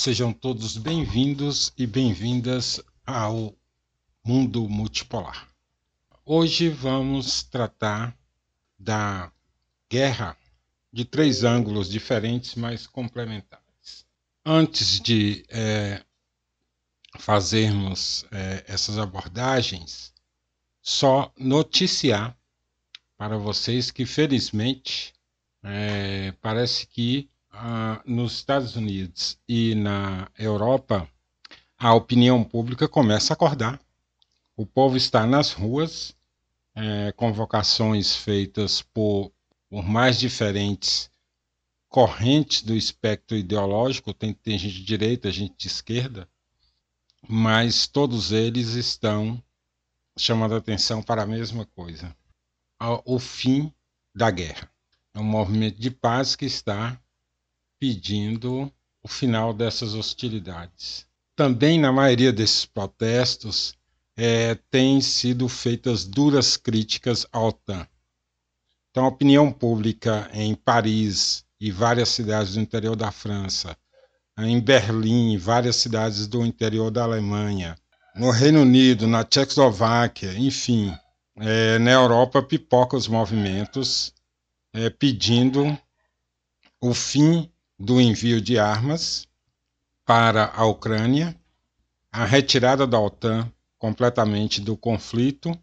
Sejam todos bem-vindos e bem-vindas ao Mundo Multipolar. Hoje vamos tratar da guerra de três ângulos diferentes, mas complementares. Antes de é, fazermos é, essas abordagens, só noticiar para vocês que, felizmente, é, parece que ah, nos Estados Unidos e na Europa, a opinião pública começa a acordar. O povo está nas ruas, é, convocações feitas por, por mais diferentes correntes do espectro ideológico, tem, tem gente de direita, gente de esquerda, mas todos eles estão chamando atenção para a mesma coisa: o fim da guerra. É um movimento de paz que está pedindo o final dessas hostilidades. Também, na maioria desses protestos, é, têm sido feitas duras críticas à OTAN. Então, a opinião pública em Paris e várias cidades do interior da França, em Berlim, várias cidades do interior da Alemanha, no Reino Unido, na Tchecoslováquia, enfim, é, na Europa pipoca os movimentos é, pedindo o fim do envio de armas para a Ucrânia, a retirada da OTAN completamente do conflito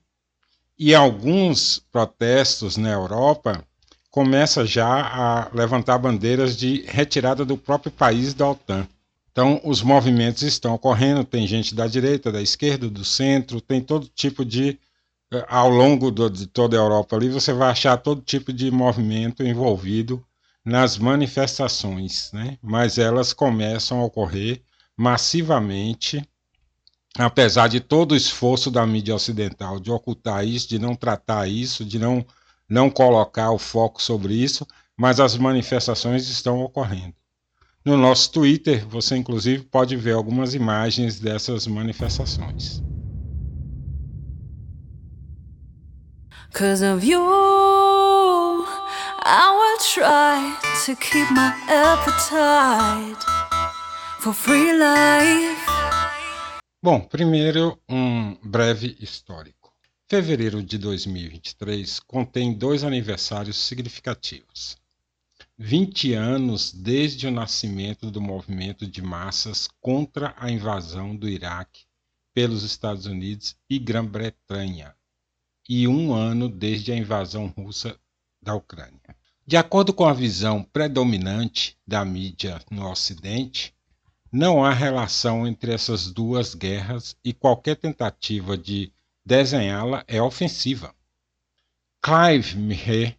e alguns protestos na Europa começa já a levantar bandeiras de retirada do próprio país da OTAN. Então, os movimentos estão ocorrendo, tem gente da direita, da esquerda, do centro, tem todo tipo de. Eh, ao longo do, de toda a Europa ali, você vai achar todo tipo de movimento envolvido nas manifestações, né? mas elas começam a ocorrer massivamente, apesar de todo o esforço da mídia ocidental de ocultar isso, de não tratar isso, de não, não colocar o foco sobre isso, mas as manifestações estão ocorrendo. No nosso Twitter, você inclusive pode ver algumas imagens dessas manifestações. Cause of you I will try to keep my appetite for free life. Bom, primeiro um breve histórico. Fevereiro de 2023 contém dois aniversários significativos. 20 anos desde o nascimento do movimento de massas contra a invasão do Iraque pelos Estados Unidos e Grã-Bretanha, e um ano desde a invasão russa da Ucrânia. De acordo com a visão predominante da mídia no Ocidente, não há relação entre essas duas guerras e qualquer tentativa de desenhá-la é ofensiva. Clive Mihé,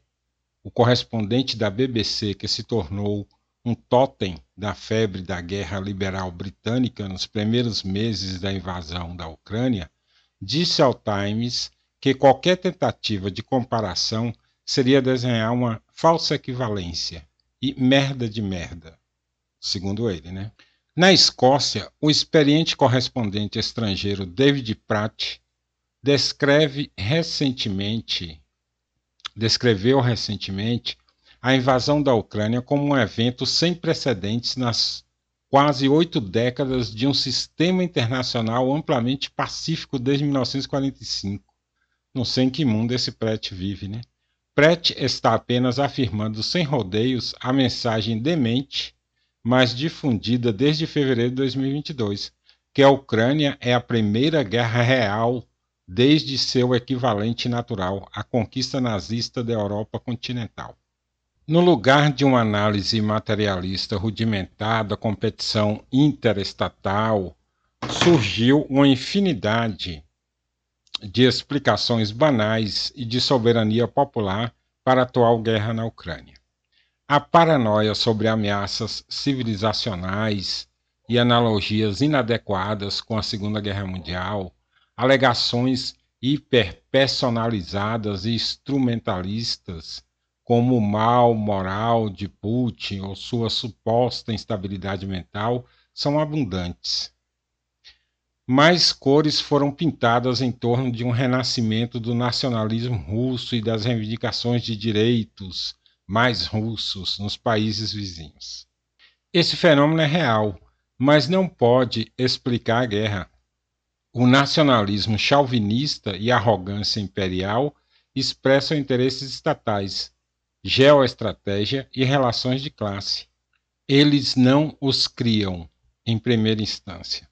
o correspondente da BBC que se tornou um totem da febre da guerra liberal britânica nos primeiros meses da invasão da Ucrânia, disse ao Times que qualquer tentativa de comparação seria desenhar uma falsa equivalência e merda de merda, segundo ele, né? Na Escócia, o experiente correspondente estrangeiro David Pratt descreve recentemente, descreveu recentemente a invasão da Ucrânia como um evento sem precedentes nas quase oito décadas de um sistema internacional amplamente pacífico desde 1945. Não sei em que mundo esse Pratt vive, né? Pratt está apenas afirmando sem rodeios a mensagem demente, mas difundida desde fevereiro de 2022, que a Ucrânia é a primeira guerra real desde seu equivalente natural, a conquista nazista da Europa continental. No lugar de uma análise materialista rudimentar da competição interestatal, surgiu uma infinidade de explicações banais e de soberania popular para a atual guerra na Ucrânia. A paranoia sobre ameaças civilizacionais e analogias inadequadas com a Segunda Guerra Mundial, alegações hiperpersonalizadas e instrumentalistas, como o mal moral de Putin ou sua suposta instabilidade mental, são abundantes mais cores foram pintadas em torno de um renascimento do nacionalismo russo e das reivindicações de direitos mais russos nos países vizinhos. Esse fenômeno é real, mas não pode explicar a guerra. O nacionalismo chauvinista e a arrogância imperial expressam interesses estatais, geoestratégia e relações de classe. Eles não os criam em primeira instância.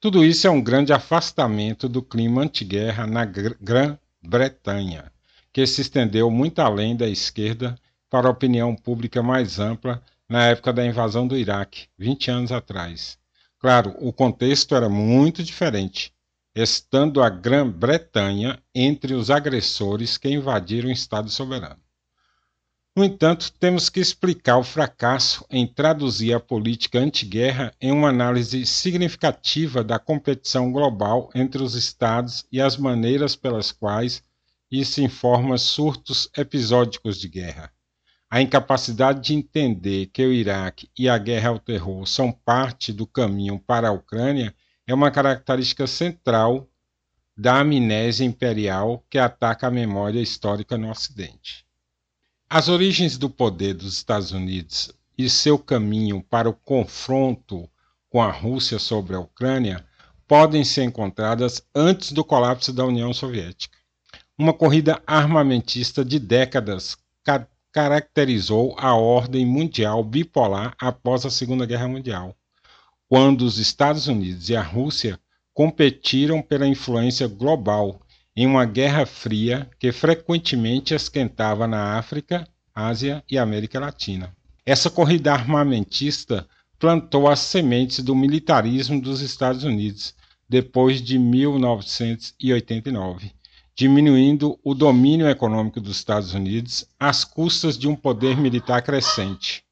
Tudo isso é um grande afastamento do clima antiguerra na Grã-Bretanha, que se estendeu muito além da esquerda para a opinião pública mais ampla na época da invasão do Iraque, 20 anos atrás. Claro, o contexto era muito diferente, estando a Grã-Bretanha entre os agressores que invadiram o Estado soberano. No entanto, temos que explicar o fracasso em traduzir a política antiguerra em uma análise significativa da competição global entre os Estados e as maneiras pelas quais isso informa surtos episódicos de guerra. A incapacidade de entender que o Iraque e a guerra ao terror são parte do caminho para a Ucrânia é uma característica central da amnésia imperial que ataca a memória histórica no Ocidente. As origens do poder dos Estados Unidos e seu caminho para o confronto com a Rússia sobre a Ucrânia podem ser encontradas antes do colapso da União Soviética. Uma corrida armamentista de décadas caracterizou a ordem mundial bipolar após a Segunda Guerra Mundial, quando os Estados Unidos e a Rússia competiram pela influência global em uma guerra fria que frequentemente esquentava na África, Ásia e América Latina. Essa corrida armamentista plantou as sementes do militarismo dos Estados Unidos depois de 1989 diminuindo o domínio econômico dos Estados Unidos às custas de um poder militar crescente.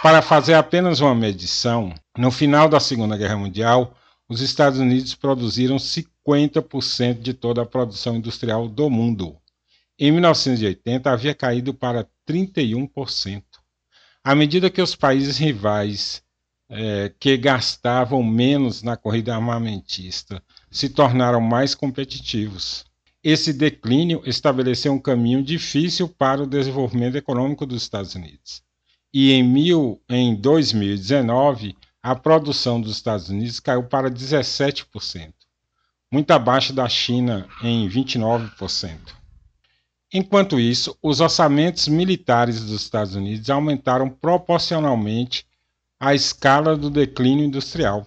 Para fazer apenas uma medição, no final da Segunda Guerra Mundial, os Estados Unidos produziram 50% de toda a produção industrial do mundo. Em 1980, havia caído para 31%. À medida que os países rivais é, que gastavam menos na corrida armamentista se tornaram mais competitivos, esse declínio estabeleceu um caminho difícil para o desenvolvimento econômico dos Estados Unidos. E em, mil, em 2019, a produção dos Estados Unidos caiu para 17%, muito abaixo da China em 29%. Enquanto isso, os orçamentos militares dos Estados Unidos aumentaram proporcionalmente à escala do declínio industrial.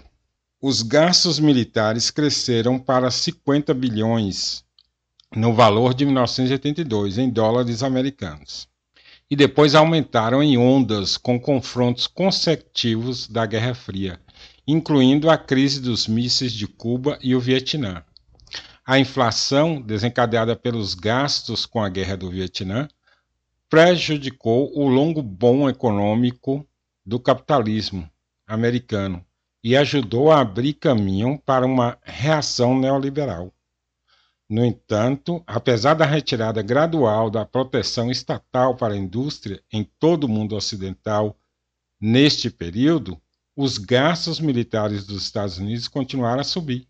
Os gastos militares cresceram para 50 bilhões no valor de 1982 em dólares americanos. E depois aumentaram em ondas com confrontos consecutivos da Guerra Fria, incluindo a crise dos mísseis de Cuba e o Vietnã. A inflação, desencadeada pelos gastos com a Guerra do Vietnã, prejudicou o longo bom econômico do capitalismo americano e ajudou a abrir caminho para uma reação neoliberal. No entanto, apesar da retirada gradual da proteção estatal para a indústria em todo o mundo ocidental neste período, os gastos militares dos Estados Unidos continuaram a subir,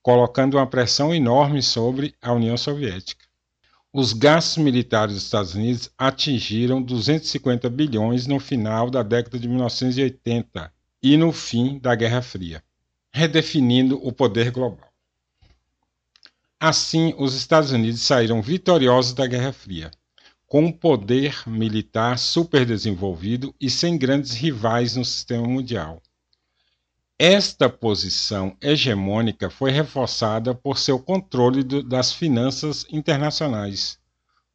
colocando uma pressão enorme sobre a União Soviética. Os gastos militares dos Estados Unidos atingiram 250 bilhões no final da década de 1980 e no fim da Guerra Fria, redefinindo o poder global. Assim, os Estados Unidos saíram vitoriosos da Guerra Fria, com um poder militar superdesenvolvido e sem grandes rivais no sistema mundial. Esta posição hegemônica foi reforçada por seu controle do, das finanças internacionais,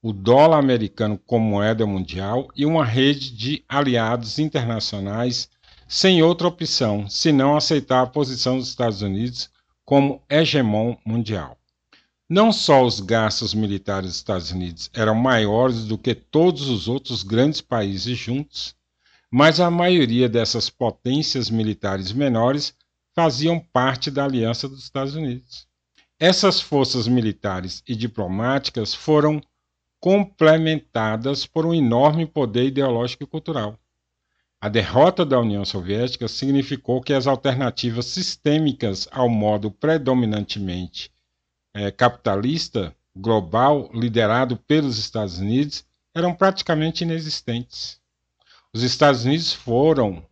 o dólar americano como moeda mundial e uma rede de aliados internacionais sem outra opção senão aceitar a posição dos Estados Unidos como hegemon mundial. Não só os gastos militares dos Estados Unidos eram maiores do que todos os outros grandes países juntos, mas a maioria dessas potências militares menores faziam parte da aliança dos Estados Unidos. Essas forças militares e diplomáticas foram complementadas por um enorme poder ideológico e cultural. A derrota da União Soviética significou que as alternativas sistêmicas ao modo predominantemente é, capitalista global liderado pelos Estados Unidos eram praticamente inexistentes. Os Estados Unidos foram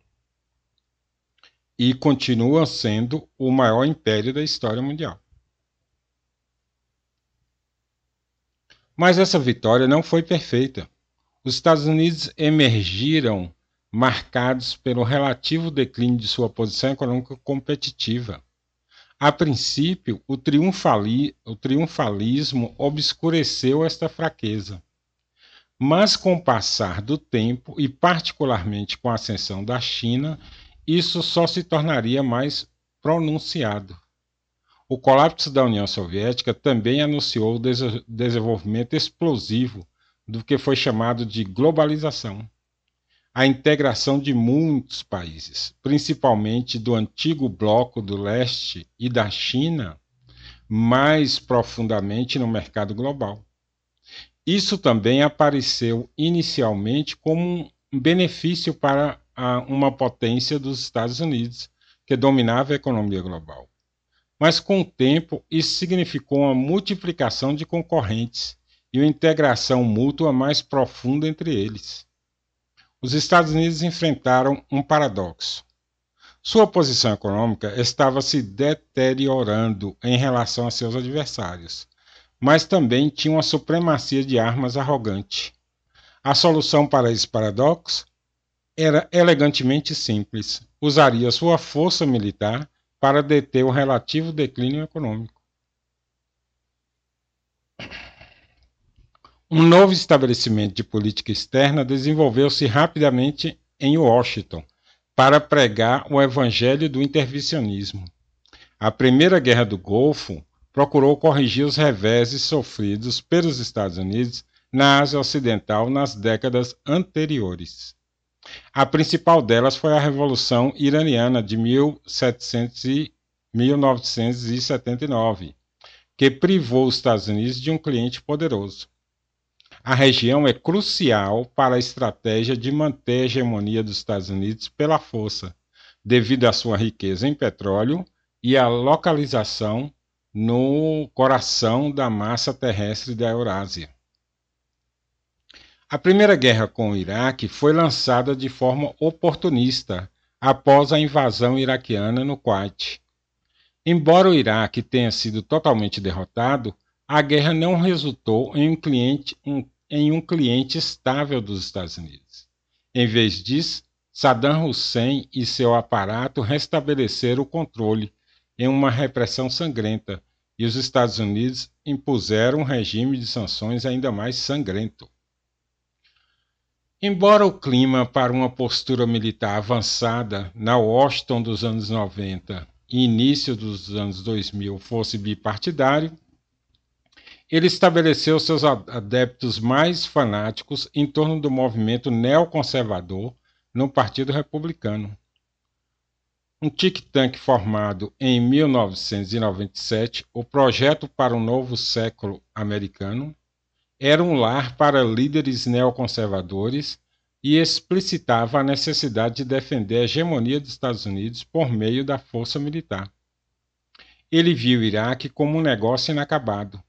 e continua sendo o maior império da história mundial. Mas essa vitória não foi perfeita. Os Estados Unidos emergiram marcados pelo relativo declínio de sua posição econômica competitiva. A princípio, o, triunfali o triunfalismo obscureceu esta fraqueza. Mas com o passar do tempo, e particularmente com a ascensão da China, isso só se tornaria mais pronunciado. O colapso da União Soviética também anunciou o des desenvolvimento explosivo do que foi chamado de globalização a integração de muitos países, principalmente do antigo bloco do leste e da China, mais profundamente no mercado global. Isso também apareceu inicialmente como um benefício para a, uma potência dos Estados Unidos, que dominava a economia global. Mas com o tempo, isso significou uma multiplicação de concorrentes e uma integração mútua mais profunda entre eles os Estados Unidos enfrentaram um paradoxo. Sua posição econômica estava se deteriorando em relação a seus adversários, mas também tinha uma supremacia de armas arrogante. A solução para esse paradoxo era elegantemente simples: usaria sua força militar para deter o relativo declínio econômico. Um novo estabelecimento de política externa desenvolveu-se rapidamente em Washington para pregar o evangelho do intervencionismo. A Primeira Guerra do Golfo procurou corrigir os reveses sofridos pelos Estados Unidos na Ásia Ocidental nas décadas anteriores. A principal delas foi a Revolução Iraniana de 1700 e 1979, que privou os Estados Unidos de um cliente poderoso. A região é crucial para a estratégia de manter a hegemonia dos Estados Unidos pela força, devido à sua riqueza em petróleo e à localização no coração da massa terrestre da Eurásia. A primeira guerra com o Iraque foi lançada de forma oportunista após a invasão iraquiana no Kuwait. Embora o Iraque tenha sido totalmente derrotado, a guerra não resultou em um, cliente, um, em um cliente estável dos Estados Unidos. Em vez disso, Saddam Hussein e seu aparato restabeleceram o controle em uma repressão sangrenta e os Estados Unidos impuseram um regime de sanções ainda mais sangrento. Embora o clima para uma postura militar avançada na Washington dos anos 90 e início dos anos 2000 fosse bipartidário, ele estabeleceu seus adeptos mais fanáticos em torno do movimento neoconservador no Partido Republicano. Um tic-tac formado em 1997, o Projeto para um Novo Século Americano era um lar para líderes neoconservadores e explicitava a necessidade de defender a hegemonia dos Estados Unidos por meio da força militar. Ele viu o Iraque como um negócio inacabado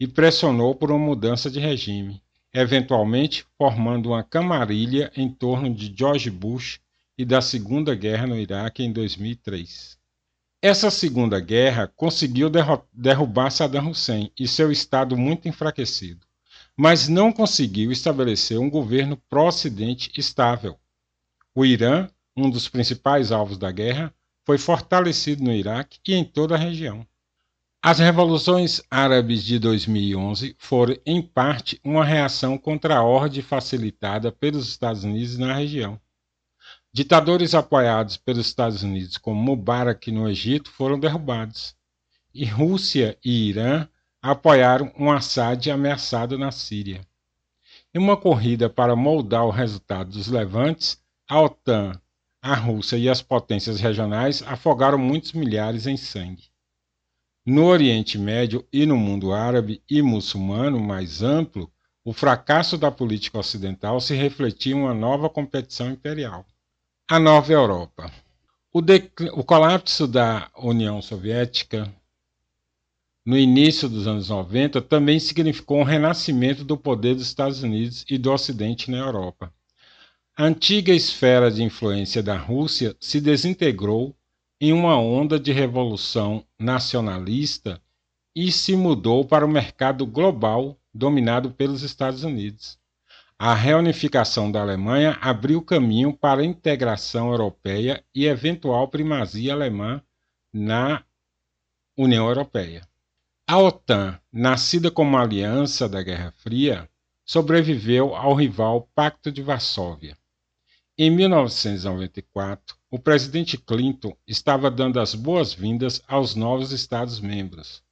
e pressionou por uma mudança de regime, eventualmente formando uma camarilha em torno de George Bush e da Segunda Guerra no Iraque em 2003. Essa Segunda Guerra conseguiu derrubar Saddam Hussein e seu Estado muito enfraquecido, mas não conseguiu estabelecer um governo pró-Ocidente estável. O Irã, um dos principais alvos da guerra, foi fortalecido no Iraque e em toda a região. As revoluções árabes de 2011 foram, em parte, uma reação contra a ordem facilitada pelos Estados Unidos na região. Ditadores apoiados pelos Estados Unidos, como Mubarak no Egito, foram derrubados. E Rússia e Irã apoiaram um Assad ameaçado na Síria. Em uma corrida para moldar o resultado dos levantes, a OTAN, a Rússia e as potências regionais afogaram muitos milhares em sangue. No Oriente Médio e no mundo árabe e muçulmano mais amplo, o fracasso da política ocidental se refletia em uma nova competição imperial. A nova Europa. O, o colapso da União Soviética no início dos anos 90 também significou um renascimento do poder dos Estados Unidos e do Ocidente na Europa. A antiga esfera de influência da Rússia se desintegrou em uma onda de revolução nacionalista e se mudou para o mercado global dominado pelos Estados Unidos. A reunificação da Alemanha abriu caminho para a integração europeia e eventual primazia alemã na União Europeia. A OTAN, nascida como aliança da Guerra Fria, sobreviveu ao rival Pacto de Varsóvia. Em 1994, o presidente Clinton estava dando as boas-vindas aos novos Estados-membros,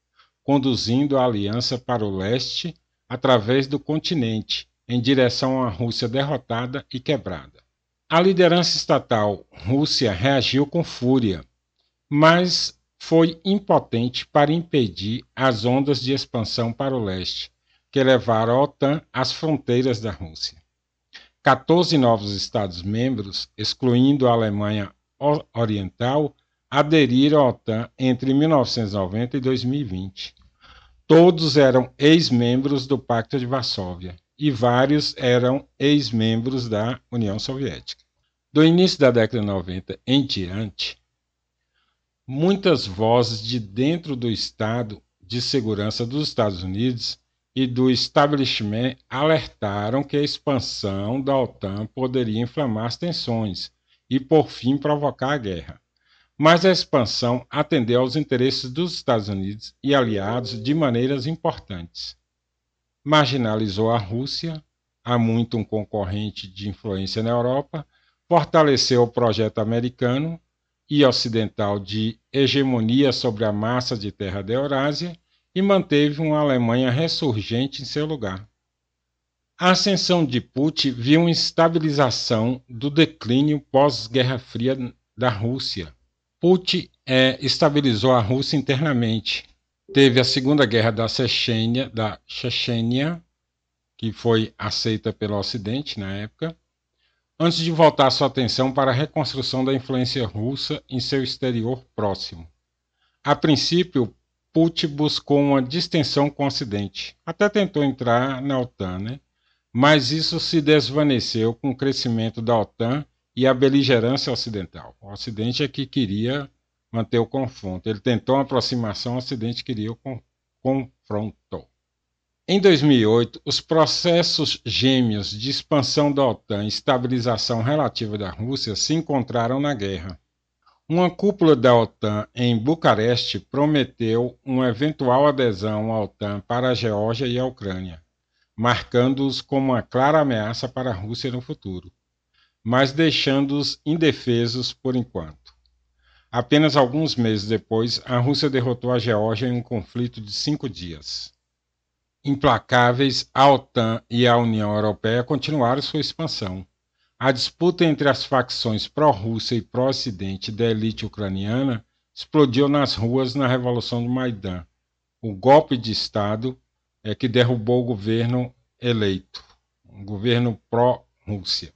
conduzindo a aliança para o leste através do continente, em direção à Rússia derrotada e quebrada. A liderança estatal Rússia reagiu com fúria, mas foi impotente para impedir as ondas de expansão para o leste, que levaram a OTAN às fronteiras da Rússia. 14 novos Estados-membros, excluindo a Alemanha Oriental, aderiram à OTAN entre 1990 e 2020. Todos eram ex-membros do Pacto de Varsóvia e vários eram ex-membros da União Soviética. Do início da década de 90 em diante, muitas vozes de dentro do Estado de Segurança dos Estados Unidos e do establishment alertaram que a expansão da OTAN poderia inflamar as tensões e, por fim, provocar a guerra. Mas a expansão atendeu aos interesses dos Estados Unidos e aliados de maneiras importantes. Marginalizou a Rússia, há muito um concorrente de influência na Europa, fortaleceu o projeto americano e ocidental de hegemonia sobre a massa de terra da Eurásia e manteve uma Alemanha ressurgente em seu lugar. A ascensão de Putin viu uma estabilização do declínio pós-Guerra Fria da Rússia. Putin é, estabilizou a Rússia internamente. Teve a Segunda Guerra da Chechênia, da Chechênia, que foi aceita pelo Ocidente na época, antes de voltar sua atenção para a reconstrução da influência russa em seu exterior próximo. A princípio, Putin buscou uma distensão com o Ocidente. Até tentou entrar na OTAN, né? mas isso se desvaneceu com o crescimento da OTAN e a beligerância ocidental. O Ocidente é que queria manter o confronto. Ele tentou uma aproximação, o Ocidente queria o confronto. Em 2008, os processos gêmeos de expansão da OTAN e estabilização relativa da Rússia se encontraram na guerra. Uma cúpula da OTAN em Bucareste prometeu uma eventual adesão à OTAN para a Geórgia e a Ucrânia, marcando-os como uma clara ameaça para a Rússia no futuro, mas deixando-os indefesos por enquanto. Apenas alguns meses depois, a Rússia derrotou a Geórgia em um conflito de cinco dias. Implacáveis, a OTAN e a União Europeia continuaram sua expansão a disputa entre as facções pró-Rússia e pró-Ocidente da elite ucraniana explodiu nas ruas na Revolução do Maidan, o golpe de Estado é que derrubou o governo eleito, um governo pró-Rússia.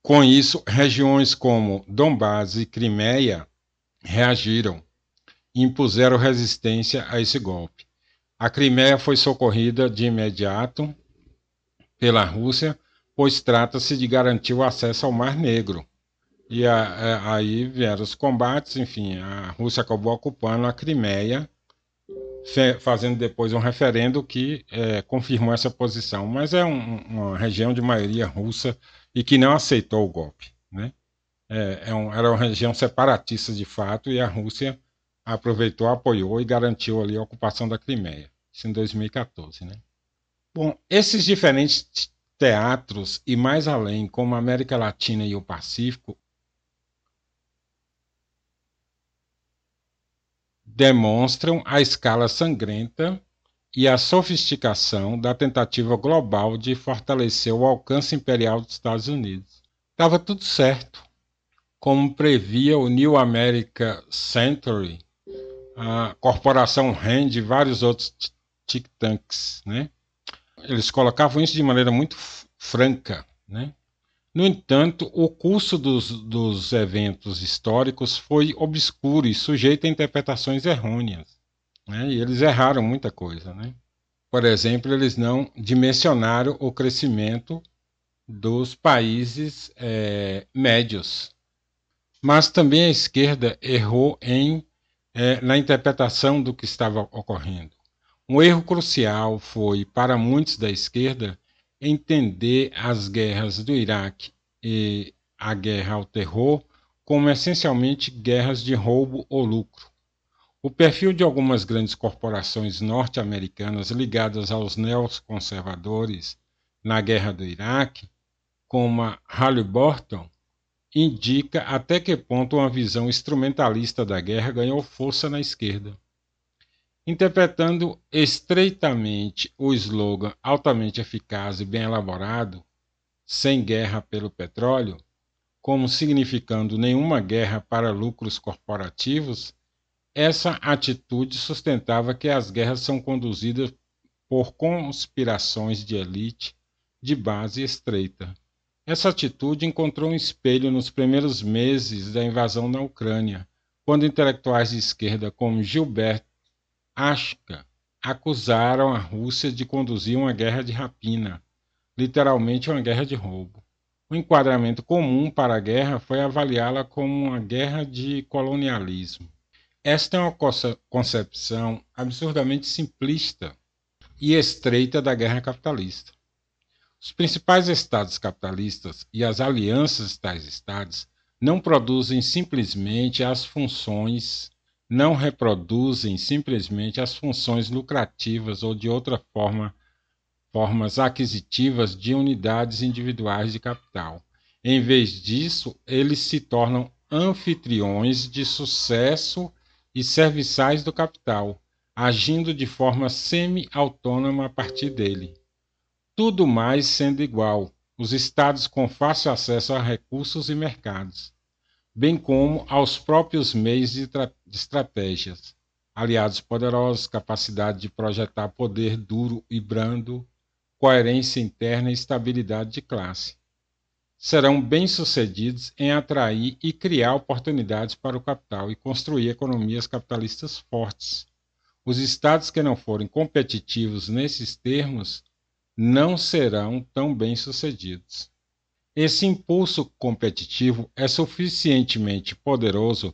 Com isso, regiões como Donbás e Crimeia reagiram e impuseram resistência a esse golpe. A Crimeia foi socorrida de imediato pela Rússia pois trata-se de garantir o acesso ao Mar Negro. E a, a, aí vieram os combates, enfim, a Rússia acabou ocupando a Crimeia, fazendo depois um referendo que é, confirmou essa posição. Mas é um, uma região de maioria russa e que não aceitou o golpe. Né? É, é um, era uma região separatista de fato e a Rússia aproveitou, apoiou e garantiu ali a ocupação da Crimeia. Isso em 2014. Né? Bom, esses diferentes teatros e mais além, como a América Latina e o Pacífico, demonstram a escala sangrenta e a sofisticação da tentativa global de fortalecer o alcance imperial dos Estados Unidos. Estava tudo certo. Como previa o New America Century, a corporação Rand e vários outros think tanks, né? Eles colocavam isso de maneira muito franca. Né? No entanto, o curso dos, dos eventos históricos foi obscuro e sujeito a interpretações errôneas. Né? E eles erraram muita coisa. Né? Por exemplo, eles não dimensionaram o crescimento dos países é, médios. Mas também a esquerda errou em, é, na interpretação do que estava ocorrendo. Um erro crucial foi, para muitos da esquerda, entender as guerras do Iraque e a guerra ao terror como essencialmente guerras de roubo ou lucro. O perfil de algumas grandes corporações norte-americanas ligadas aos neoconservadores na guerra do Iraque, como a Halliburton, indica até que ponto uma visão instrumentalista da guerra ganhou força na esquerda. Interpretando estreitamente o slogan altamente eficaz e bem elaborado, sem guerra pelo petróleo, como significando nenhuma guerra para lucros corporativos, essa atitude sustentava que as guerras são conduzidas por conspirações de elite de base estreita. Essa atitude encontrou um espelho nos primeiros meses da invasão na Ucrânia, quando intelectuais de esquerda como Gilbert Ashka acusaram a Rússia de conduzir uma guerra de rapina, literalmente uma guerra de roubo. O enquadramento comum para a guerra foi avaliá-la como uma guerra de colonialismo. Esta é uma concepção absurdamente simplista e estreita da guerra capitalista. Os principais estados capitalistas e as alianças tais estados não produzem simplesmente as funções, não reproduzem simplesmente as funções lucrativas ou de outra forma formas aquisitivas de unidades individuais de capital. Em vez disso, eles se tornam anfitriões de sucesso e serviçais do capital, agindo de forma semi-autônoma a partir dele. Tudo mais sendo igual, os estados com fácil acesso a recursos e mercados, bem como aos próprios meios de, estratégias, aliados poderosos, capacidade de projetar poder duro e brando, coerência interna e estabilidade de classe serão bem-sucedidos em atrair e criar oportunidades para o capital e construir economias capitalistas fortes. Os estados que não forem competitivos nesses termos não serão tão bem-sucedidos. Esse impulso competitivo é suficientemente poderoso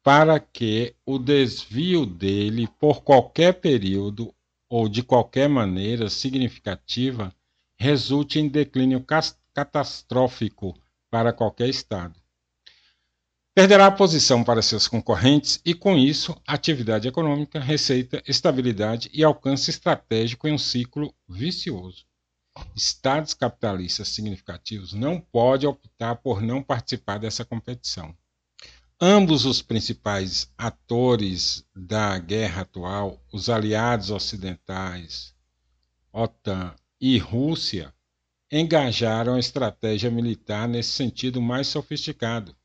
para que o desvio dele por qualquer período ou de qualquer maneira significativa resulte em declínio catastrófico para qualquer Estado. Perderá a posição para seus concorrentes e, com isso, atividade econômica, receita, estabilidade e alcance estratégico em um ciclo vicioso. Estados capitalistas significativos não podem optar por não participar dessa competição. Ambos os principais atores da guerra atual, os aliados ocidentais, OTAN e Rússia, engajaram a estratégia militar nesse sentido mais sofisticado.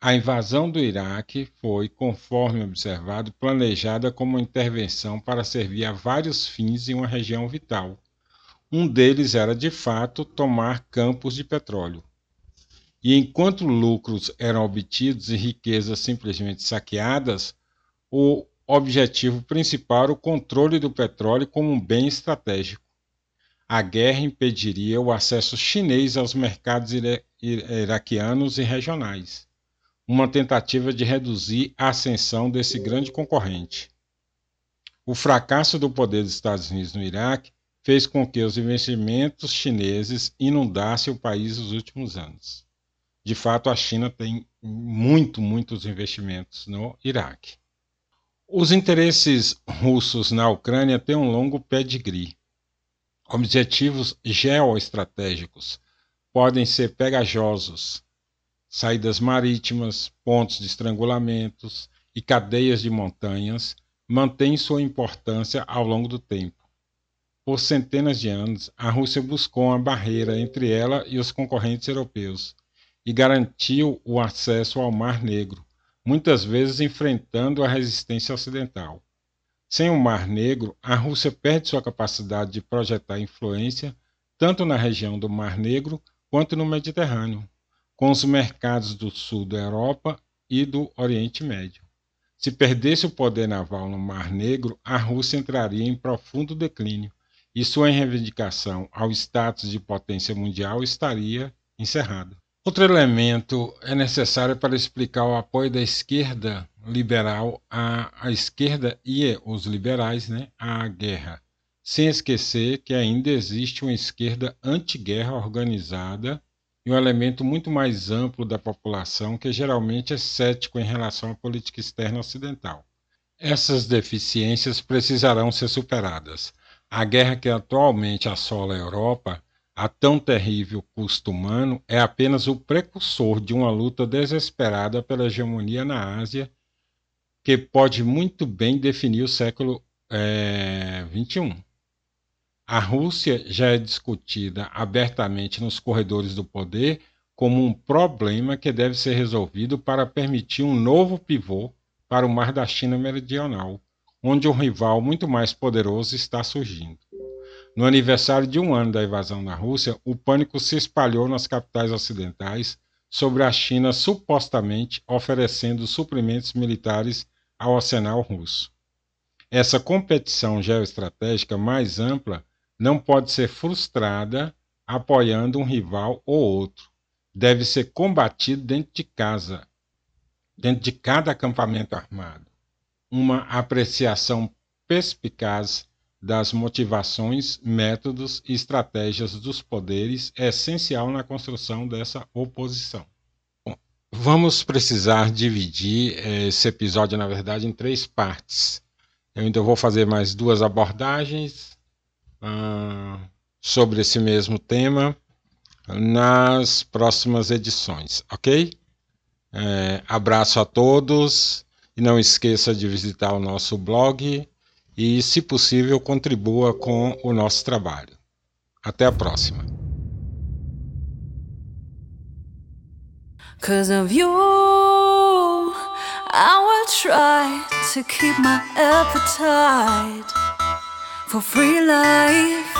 A invasão do Iraque foi, conforme observado, planejada como uma intervenção para servir a vários fins em uma região vital. Um deles era, de fato, tomar campos de petróleo. E enquanto lucros eram obtidos e riquezas simplesmente saqueadas, o objetivo principal era o controle do petróleo como um bem estratégico a guerra impediria o acesso chinês aos mercados iraquianos e regionais, uma tentativa de reduzir a ascensão desse grande concorrente. O fracasso do poder dos Estados Unidos no Iraque fez com que os investimentos chineses inundassem o país nos últimos anos. De fato, a China tem muito, muitos investimentos no Iraque. Os interesses russos na Ucrânia têm um longo pedigree. Objetivos geoestratégicos podem ser pegajosos, saídas marítimas, pontos de estrangulamentos e cadeias de montanhas mantêm sua importância ao longo do tempo. Por centenas de anos, a Rússia buscou uma barreira entre ela e os concorrentes europeus e garantiu o acesso ao Mar Negro, muitas vezes enfrentando a resistência ocidental. Sem o Mar Negro, a Rússia perde sua capacidade de projetar influência tanto na região do Mar Negro quanto no Mediterrâneo, com os mercados do sul da Europa e do Oriente Médio. Se perdesse o poder naval no Mar Negro, a Rússia entraria em profundo declínio e sua reivindicação ao status de potência mundial estaria encerrada. Outro elemento é necessário para explicar o apoio da esquerda liberal à, à esquerda e os liberais né, à guerra, sem esquecer que ainda existe uma esquerda anti-guerra organizada e um elemento muito mais amplo da população que geralmente é cético em relação à política externa ocidental. Essas deficiências precisarão ser superadas. A guerra que atualmente assola a Europa, a tão terrível custo humano, é apenas o precursor de uma luta desesperada pela hegemonia na Ásia, que pode muito bem definir o século XXI. Eh, a Rússia já é discutida abertamente nos corredores do poder como um problema que deve ser resolvido para permitir um novo pivô para o Mar da China Meridional, onde um rival muito mais poderoso está surgindo. No aniversário de um ano da invasão da Rússia, o pânico se espalhou nas capitais ocidentais sobre a China supostamente oferecendo suprimentos militares ao arsenal russo. Essa competição geoestratégica mais ampla não pode ser frustrada apoiando um rival ou outro. Deve ser combatido dentro de casa, dentro de cada acampamento armado, uma apreciação perspicaz das motivações, métodos e estratégias dos poderes é essencial na construção dessa oposição. Bom, vamos precisar dividir eh, esse episódio, na verdade, em três partes. Eu ainda vou fazer mais duas abordagens uh, sobre esse mesmo tema nas próximas edições, ok? É, abraço a todos e não esqueça de visitar o nosso blog e, se possível, contribua com o nosso trabalho. Até a próxima. Cause of you, I will try to keep my appetite for free life.